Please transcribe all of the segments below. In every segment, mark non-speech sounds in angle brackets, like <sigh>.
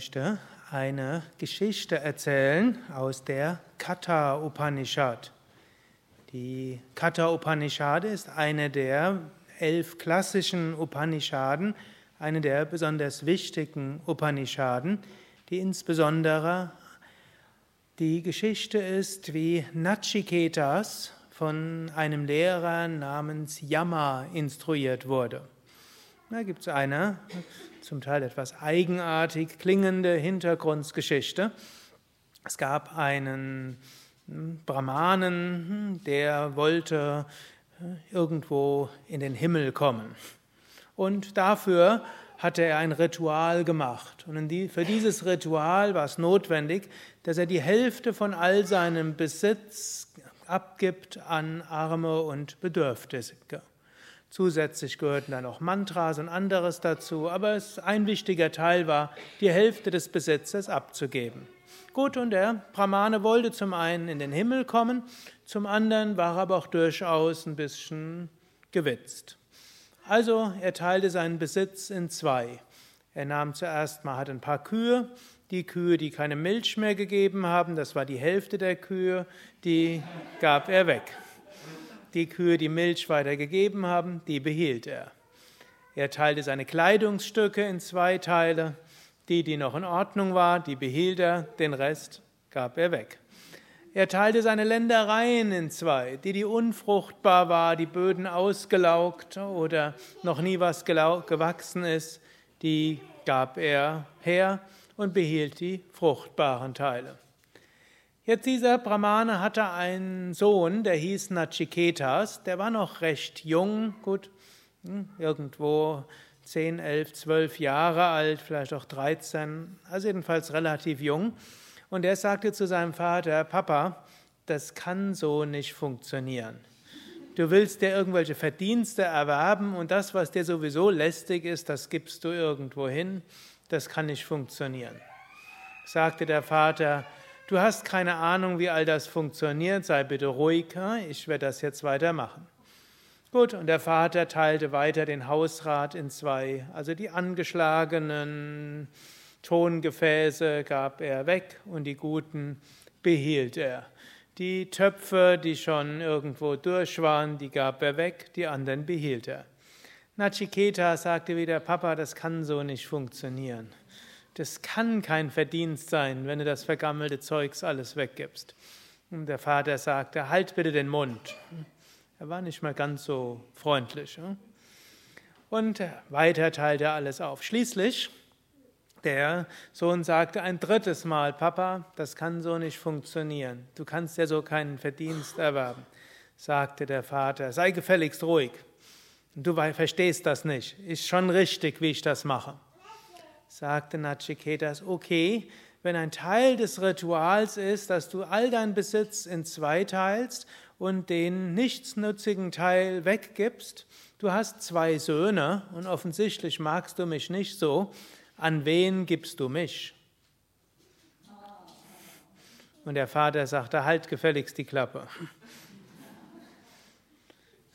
möchte eine Geschichte erzählen aus der Katha Upanishad. Die Katha Upanishad ist eine der elf klassischen Upanishaden, eine der besonders wichtigen Upanishaden, die insbesondere die Geschichte ist, wie Nachiketas von einem Lehrer namens Yama instruiert wurde. Da gibt es eine zum Teil etwas eigenartig klingende Hintergrundgeschichte. Es gab einen hm, Brahmanen, hm, der wollte äh, irgendwo in den Himmel kommen. Und dafür hatte er ein Ritual gemacht. Und für dieses Ritual war es notwendig, dass er die Hälfte von all seinem Besitz abgibt an Arme und Bedürftige. Zusätzlich gehörten dann auch Mantras und anderes dazu, aber ein wichtiger Teil war, die Hälfte des Besitzes abzugeben. Gut, und der Brahmane wollte zum einen in den Himmel kommen, zum anderen war er aber auch durchaus ein bisschen gewitzt. Also er teilte seinen Besitz in zwei. Er nahm zuerst mal hat ein paar Kühe, die Kühe, die keine Milch mehr gegeben haben, das war die Hälfte der Kühe, die gab er weg. Die Kühe, die Milch weitergegeben haben, die behielt er. Er teilte seine Kleidungsstücke in zwei Teile. Die, die noch in Ordnung war, die behielt er, den Rest gab er weg. Er teilte seine Ländereien in zwei, die, die unfruchtbar war, die Böden ausgelaugt oder noch nie was gewachsen ist, die gab er her und behielt die fruchtbaren Teile. Jetzt dieser Brahmane hatte einen Sohn, der hieß Nachiketas, der war noch recht jung, gut, hm, irgendwo 10, 11, 12 Jahre alt, vielleicht auch 13, also jedenfalls relativ jung. Und er sagte zu seinem Vater, Papa, das kann so nicht funktionieren. Du willst dir irgendwelche Verdienste erwerben und das, was dir sowieso lästig ist, das gibst du irgendwo hin. Das kann nicht funktionieren. Sagte der Vater, Du hast keine Ahnung, wie all das funktioniert, sei bitte ruhig, ich werde das jetzt weitermachen. Gut, und der Vater teilte weiter den Hausrat in zwei, also die angeschlagenen Tongefäße gab er weg und die guten behielt er. Die Töpfe, die schon irgendwo durch waren, die gab er weg, die anderen behielt er. Nachiketa sagte wieder, Papa, das kann so nicht funktionieren. Das kann kein Verdienst sein, wenn du das vergammelte Zeugs alles weggibst. Und der Vater sagte, halt bitte den Mund. Er war nicht mal ganz so freundlich. Und weiter teilte er alles auf. Schließlich, der Sohn sagte ein drittes Mal, Papa, das kann so nicht funktionieren. Du kannst ja so keinen Verdienst erwerben. Sagte der Vater, sei gefälligst ruhig. Du verstehst das nicht. Ist schon richtig, wie ich das mache sagte Nachiketas, okay, wenn ein Teil des Rituals ist, dass du all deinen Besitz in zwei teilst und den nichtsnutzigen Teil weggibst, du hast zwei Söhne und offensichtlich magst du mich nicht so, an wen gibst du mich? Und der Vater sagte, halt gefälligst die Klappe.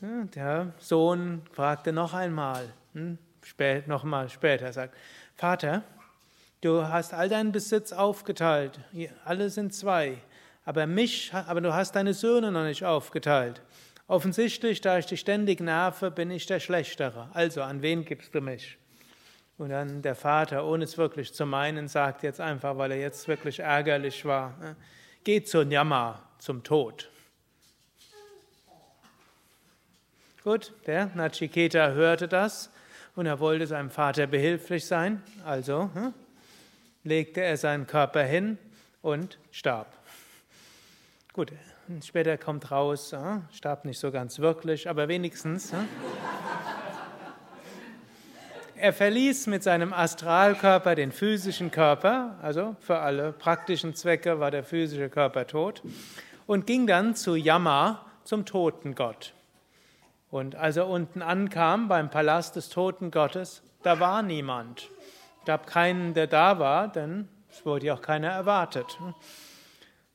Der Sohn fragte noch einmal, hm, spät, noch mal später, sagt, Vater, du hast all deinen Besitz aufgeteilt, alle sind zwei, aber mich, aber du hast deine Söhne noch nicht aufgeteilt. Offensichtlich, da ich dich ständig nerve, bin ich der Schlechtere. Also, an wen gibst du mich? Und dann der Vater, ohne es wirklich zu meinen, sagt jetzt einfach, weil er jetzt wirklich ärgerlich war, ne, geh zu Nyama, zum Tod. Gut, der Nachiketa hörte das und er wollte seinem Vater behilflich sein, also hm, legte er seinen Körper hin und starb. Gut, später kommt raus, hm, starb nicht so ganz wirklich, aber wenigstens. Hm. Er verließ mit seinem Astralkörper den physischen Körper, also für alle praktischen Zwecke war der physische Körper tot, und ging dann zu Yama, zum Totengott. Und als er unten ankam beim Palast des toten Gottes, da war niemand. Es gab keinen, der da war, denn es wurde ja auch keiner erwartet.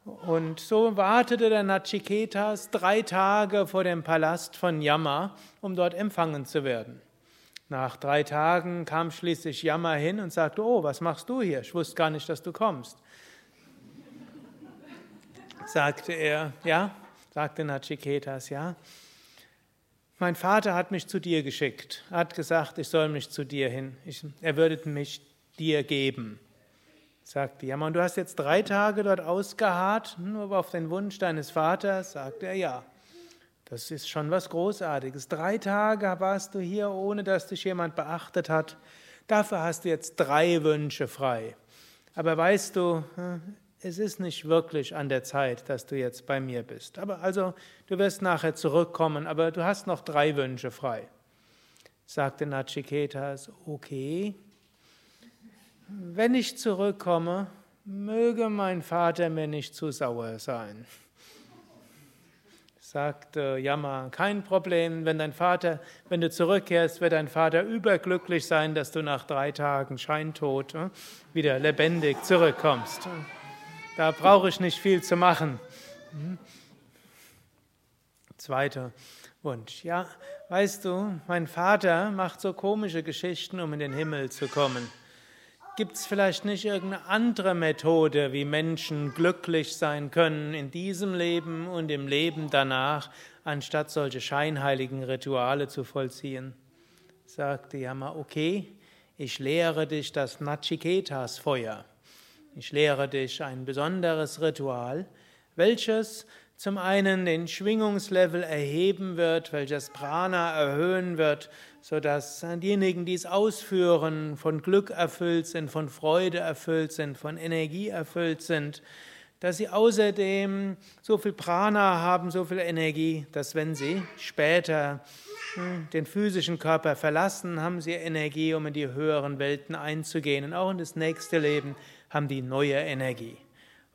Und so wartete der Nachiketas drei Tage vor dem Palast von Yama, um dort empfangen zu werden. Nach drei Tagen kam schließlich Yama hin und sagte, oh, was machst du hier? Ich wusste gar nicht, dass du kommst. Sagte er, ja, sagte Nachiketas, ja. Mein Vater hat mich zu dir geschickt, hat gesagt, ich soll mich zu dir hin, ich, er würde mich dir geben. Sagte Yama, und du hast jetzt drei Tage dort ausgeharrt, nur auf den Wunsch deines Vaters? Sagte er, ja. Das ist schon was Großartiges. Drei Tage warst du hier, ohne dass dich jemand beachtet hat. Dafür hast du jetzt drei Wünsche frei. Aber weißt du, hm, es ist nicht wirklich an der Zeit, dass du jetzt bei mir bist. Aber also, du wirst nachher zurückkommen, aber du hast noch drei Wünsche frei. Sagte Nachiketas, okay. Wenn ich zurückkomme, möge mein Vater mir nicht zu sauer sein sagt äh, Yama, kein Problem, wenn dein Vater, wenn du zurückkehrst, wird dein Vater überglücklich sein, dass du nach drei Tagen scheintot äh, wieder lebendig zurückkommst. Da brauche ich nicht viel zu machen. Hm? Zweiter Wunsch. Ja, weißt du, mein Vater macht so komische Geschichten, um in den Himmel zu kommen. Gibt es vielleicht nicht irgendeine andere Methode, wie Menschen glücklich sein können in diesem Leben und im Leben danach, anstatt solche scheinheiligen Rituale zu vollziehen? Sagte Yama, okay, ich lehre dich das Nachiketas Feuer. Ich lehre dich ein besonderes Ritual, welches zum einen den Schwingungslevel erheben wird, welches Prana erhöhen wird, sodass diejenigen, die es ausführen, von Glück erfüllt sind, von Freude erfüllt sind, von Energie erfüllt sind, dass sie außerdem so viel Prana haben, so viel Energie, dass wenn sie später hm, den physischen Körper verlassen, haben sie Energie, um in die höheren Welten einzugehen. Und auch in das nächste Leben haben die neue Energie.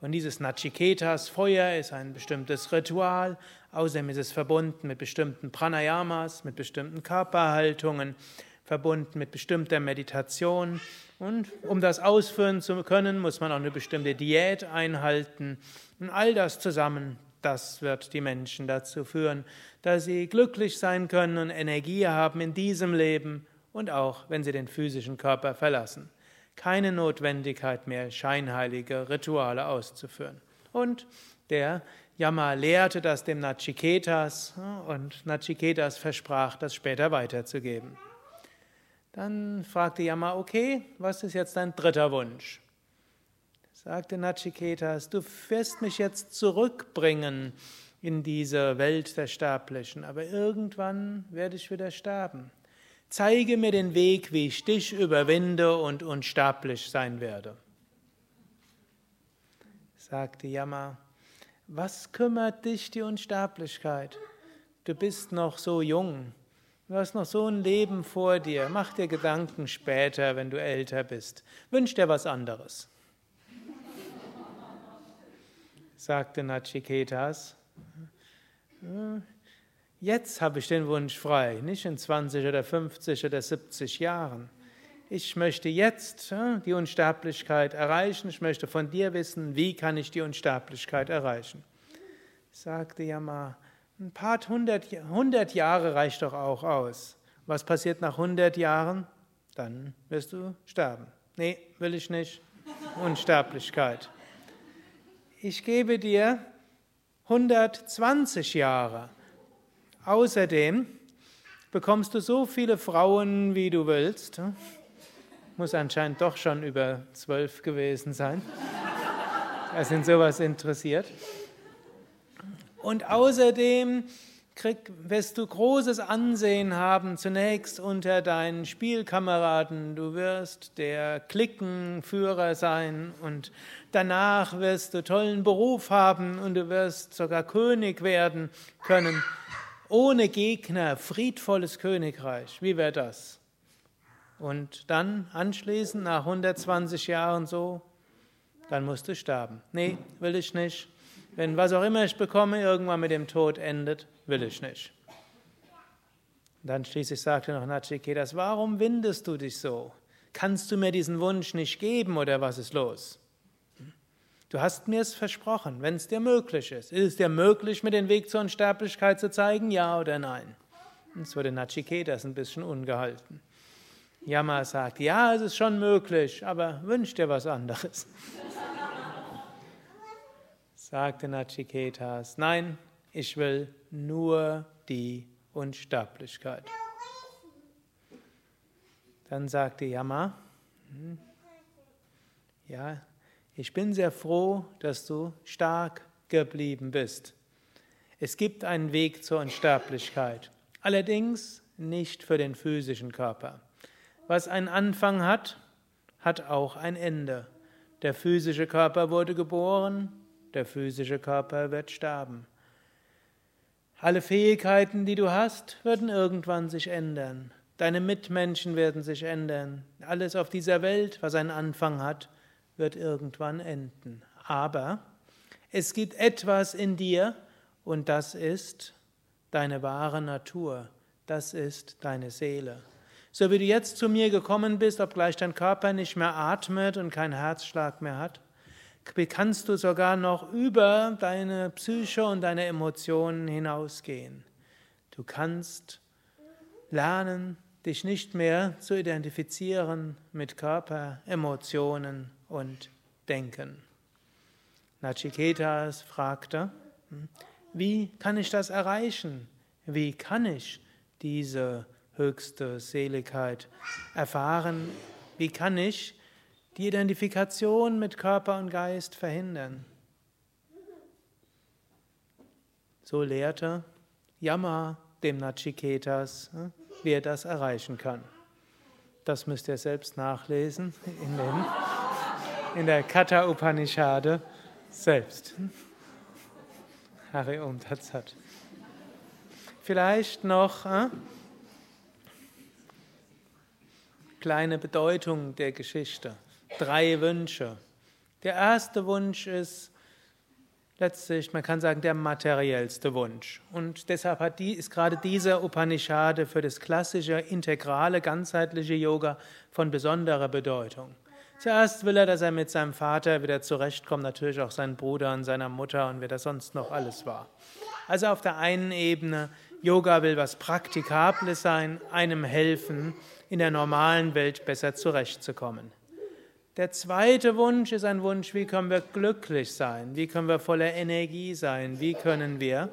Und dieses Nachiketas, Feuer, ist ein bestimmtes Ritual. Außerdem ist es verbunden mit bestimmten Pranayamas, mit bestimmten Körperhaltungen, verbunden mit bestimmter Meditation. Und um das ausführen zu können, muss man auch eine bestimmte Diät einhalten. Und all das zusammen, das wird die Menschen dazu führen, dass sie glücklich sein können und Energie haben in diesem Leben und auch, wenn sie den physischen Körper verlassen keine Notwendigkeit mehr, scheinheilige Rituale auszuführen. Und der Yama lehrte das dem Nachiketas und Nachiketas versprach, das später weiterzugeben. Dann fragte Yama, okay, was ist jetzt dein dritter Wunsch? Sagte Nachiketas, du wirst mich jetzt zurückbringen in diese Welt der Sterblichen, aber irgendwann werde ich wieder sterben. Zeige mir den Weg, wie ich dich überwinde und unsterblich sein werde. Sagte Yama, was kümmert dich die Unsterblichkeit? Du bist noch so jung, du hast noch so ein Leben vor dir. Mach dir Gedanken später, wenn du älter bist. Wünsch dir was anderes. Sagte Nachiketas. Jetzt habe ich den Wunsch frei, nicht in 20 oder 50 oder 70 Jahren. Ich möchte jetzt die Unsterblichkeit erreichen. Ich möchte von dir wissen, wie kann ich die Unsterblichkeit erreichen. Sagte Yama, ein paar hundert, hundert Jahre reicht doch auch aus. Was passiert nach 100 Jahren? Dann wirst du sterben. Nee, will ich nicht. Unsterblichkeit. Ich gebe dir 120 Jahre. Außerdem bekommst du so viele Frauen, wie du willst. Muss anscheinend doch schon über zwölf gewesen sein. <laughs> Das sind sowas interessiert. Und außerdem krieg, wirst du großes Ansehen haben, zunächst unter deinen Spielkameraden. Du wirst der Klickenführer sein und danach wirst du tollen Beruf haben und du wirst sogar König werden können ohne Gegner, friedvolles Königreich. Wie wäre das? Und dann anschließend, nach 120 Jahren so, dann musst du sterben. Nee, will ich nicht. Wenn was auch immer ich bekomme, irgendwann mit dem Tod endet, will ich nicht. Dann schließlich sagte noch Nachiketas, warum windest du dich so? Kannst du mir diesen Wunsch nicht geben oder was ist los? Du hast mir es versprochen, wenn es dir möglich ist. Ist es dir möglich, mir den Weg zur Unsterblichkeit zu zeigen, ja oder nein? Es wurde Nachiketas ein bisschen ungehalten. Yama sagt, ja, es ist schon möglich, aber wünsch dir was anderes. <laughs> Sagte Nachiketas, nein, ich will nur die Unsterblichkeit. Dann sagte Yama, hm, ja, ich bin sehr froh, dass du stark geblieben bist. Es gibt einen Weg zur Unsterblichkeit, allerdings nicht für den physischen Körper. Was einen Anfang hat, hat auch ein Ende. Der physische Körper wurde geboren, der physische Körper wird sterben. Alle Fähigkeiten, die du hast, werden irgendwann sich ändern. Deine Mitmenschen werden sich ändern. Alles auf dieser Welt, was einen Anfang hat, wird irgendwann enden. Aber es gibt etwas in dir und das ist deine wahre Natur. Das ist deine Seele. So wie du jetzt zu mir gekommen bist, obgleich dein Körper nicht mehr atmet und keinen Herzschlag mehr hat, kannst du sogar noch über deine Psyche und deine Emotionen hinausgehen. Du kannst lernen, dich nicht mehr zu identifizieren mit Körper, Emotionen und Denken. Nachiketas fragte, hm, wie kann ich das erreichen? Wie kann ich diese höchste Seligkeit erfahren? Wie kann ich die Identifikation mit Körper und Geist verhindern? So lehrte Yama dem Nachiketas, hm, wie er das erreichen kann. Das müsst ihr selbst nachlesen in, den, in der Katha Upanishade selbst. Hari Om Tatsat. Vielleicht noch äh, kleine Bedeutung der Geschichte. Drei Wünsche. Der erste Wunsch ist letztlich, man kann sagen, der materiellste Wunsch. Und deshalb die, ist gerade dieser Upanishade für das klassische, integrale, ganzheitliche Yoga von besonderer Bedeutung. Zuerst will er, dass er mit seinem Vater wieder zurechtkommt, natürlich auch seinen Bruder und seiner Mutter und wer da sonst noch alles war. Also auf der einen Ebene, Yoga will was Praktikables sein, einem helfen, in der normalen Welt besser zurechtzukommen. Der zweite Wunsch ist ein Wunsch, wie können wir glücklich sein, wie können wir voller Energie sein, wie können wir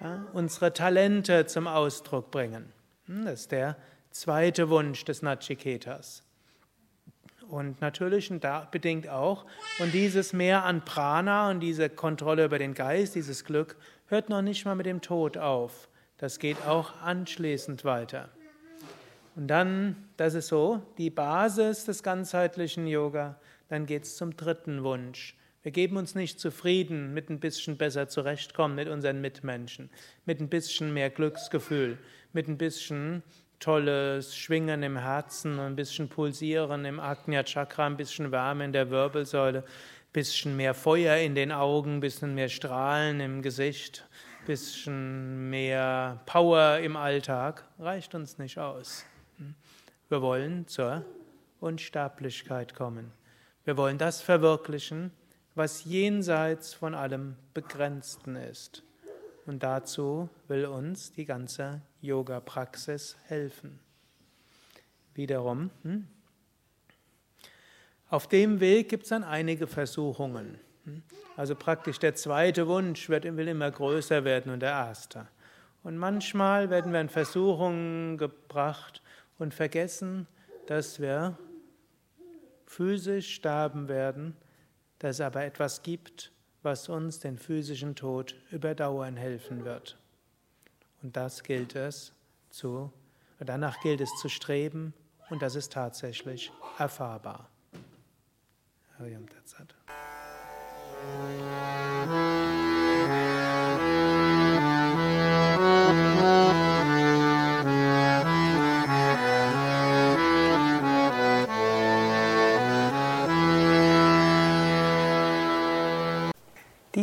ja, unsere Talente zum Ausdruck bringen. Hm, das ist der zweite Wunsch des Nachiketas. Und natürlich und da bedingt auch. Und dieses Mehr an Prana und diese Kontrolle über den Geist, dieses Glück, hört noch nicht mal mit dem Tod auf. Das geht auch anschließend weiter. Und dann, das ist so, die Basis des ganzheitlichen Yoga. Dann geht es zum dritten Wunsch. Wir geben uns nicht zufrieden mit ein bisschen besser zurechtkommen mit unseren Mitmenschen, mit ein bisschen mehr Glücksgefühl, mit ein bisschen tolles Schwingen im Herzen, ein bisschen Pulsieren im Agnya Chakra, ein bisschen Wärme in der Wirbelsäule, ein bisschen mehr Feuer in den Augen, ein bisschen mehr Strahlen im Gesicht, ein bisschen mehr Power im Alltag, reicht uns nicht aus. Wir wollen zur Unsterblichkeit kommen. Wir wollen das verwirklichen, was jenseits von allem Begrenzten ist. Und dazu will uns die ganze Yoga-Praxis helfen. Wiederum, hm? auf dem Weg gibt es dann einige Versuchungen. Hm? Also praktisch der zweite Wunsch wird, will immer größer werden und der erste. Und manchmal werden wir in Versuchungen gebracht und vergessen, dass wir physisch sterben werden, dass es aber etwas gibt, was uns den physischen Tod überdauern helfen wird. Und das gilt es zu, danach gilt es zu streben und das ist tatsächlich erfahrbar. Hariam Tatsat.